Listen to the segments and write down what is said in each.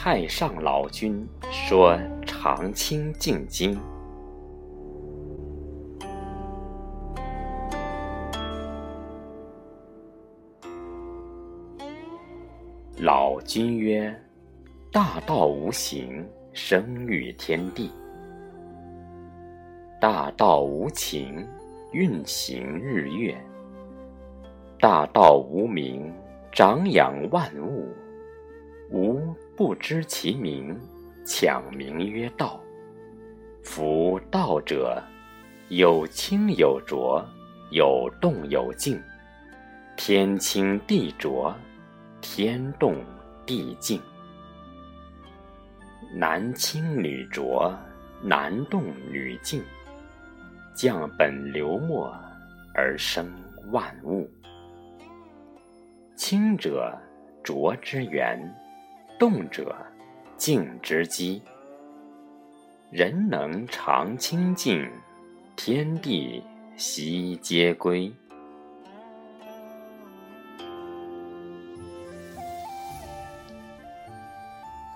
太上老君说《长清静经》。老君曰：“大道无形，生育天地；大道无情，运行日月；大道无名，长养万物。无不知其名，强名曰道。夫道者，有清有浊，有动有静，天清地浊。”天动地静，男清女浊，男动女静，降本流末而生万物。清者，浊之源；动者，静之基。人能常清静，天地悉皆归。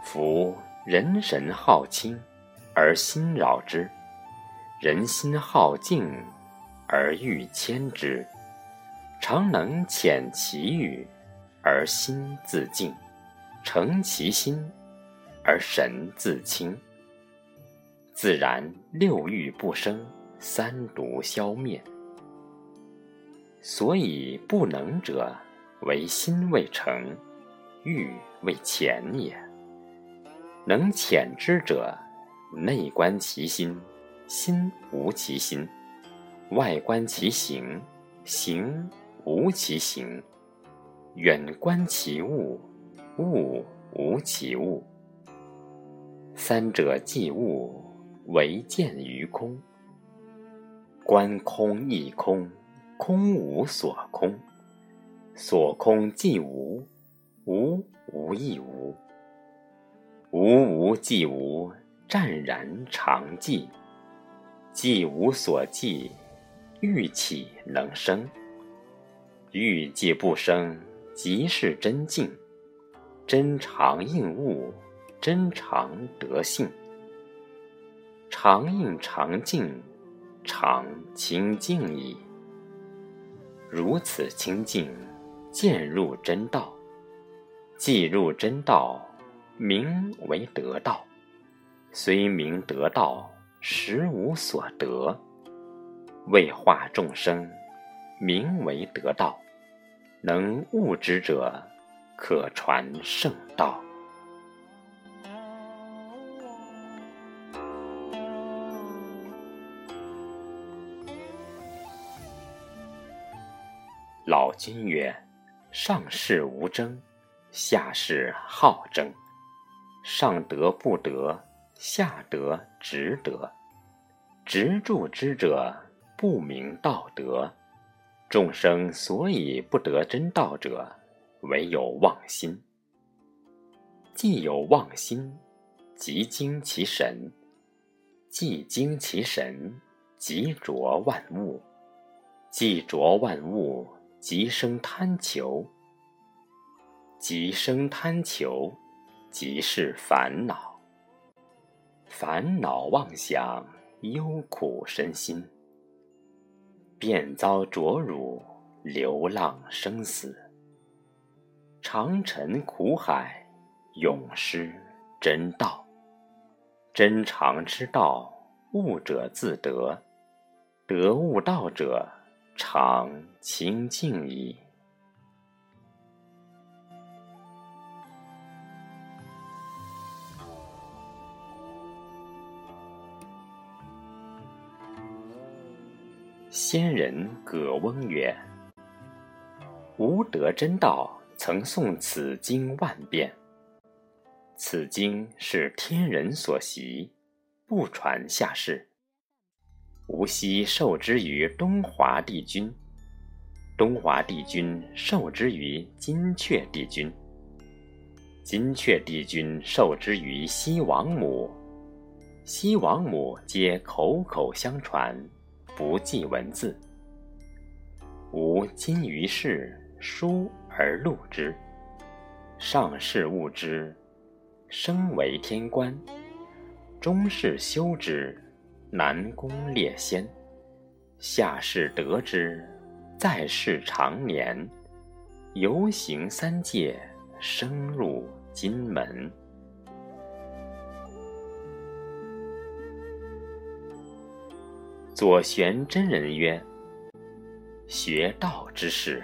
夫人神好清，而心扰之；人心好静，而欲牵之。常能遣其欲，而心自静；诚其心，而神自清。自然六欲不生，三毒消灭。所以不能者，为心未成，欲未浅也。能潜之者，内观其心，心无其心；外观其行，行无其行；远观其物，物无其物。三者即物，唯见于空。观空亦空，空无所空；所空即无，无无亦无。无无即无，湛然常寂；既无所寂，欲岂能生？欲既不生，即是真静。真常应物，真常得性。常应常静，常清静矣。如此清净，渐入真道。既入真道。名为得道，虽名得道，实无所得。为化众生，名为得道。能悟之者，可传圣道。老君曰：“上士无争，下士好争。”上德不德，下德直德。执著之者，不明道德。众生所以不得真道者，唯有妄心。既有妄心，即精其神；既精其神，即浊万物；既浊万物，即生贪求；即生贪求。即是烦恼，烦恼妄想，忧苦身心，便遭浊辱，流浪生死，长沉苦海，永失真道。真常之道，悟者自得；得悟道者，常清净矣。仙人葛翁曰：“吾得真道，曾诵此经万遍。此经是天人所习，不传下世。吾昔受之于东华帝君，东华帝君受之于金阙帝君，金阙帝君受之于西王母，西王母皆口口相传。”不记文字，吾今于世书而录之。上士悟之，升为天官。中士修之，南宫列仙；下士得之，在世长年。游行三界，升入金门。左玄真人曰：“学道之士，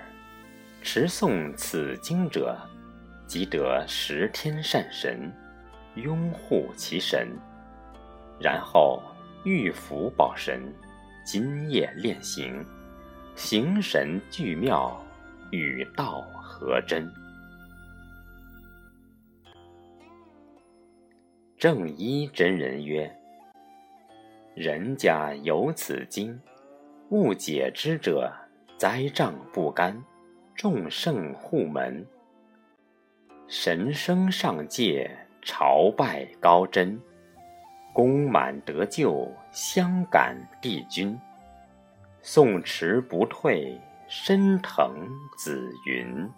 持诵此经者，即得十天善神，拥护其神。然后玉符宝神，今夜练行，形神俱妙，与道合真。”正一真人曰。人家有此经，误解之者，灾障不干，众圣护门，神生上界，朝拜高真，功满得救，相感帝君，宋持不退，身腾紫云。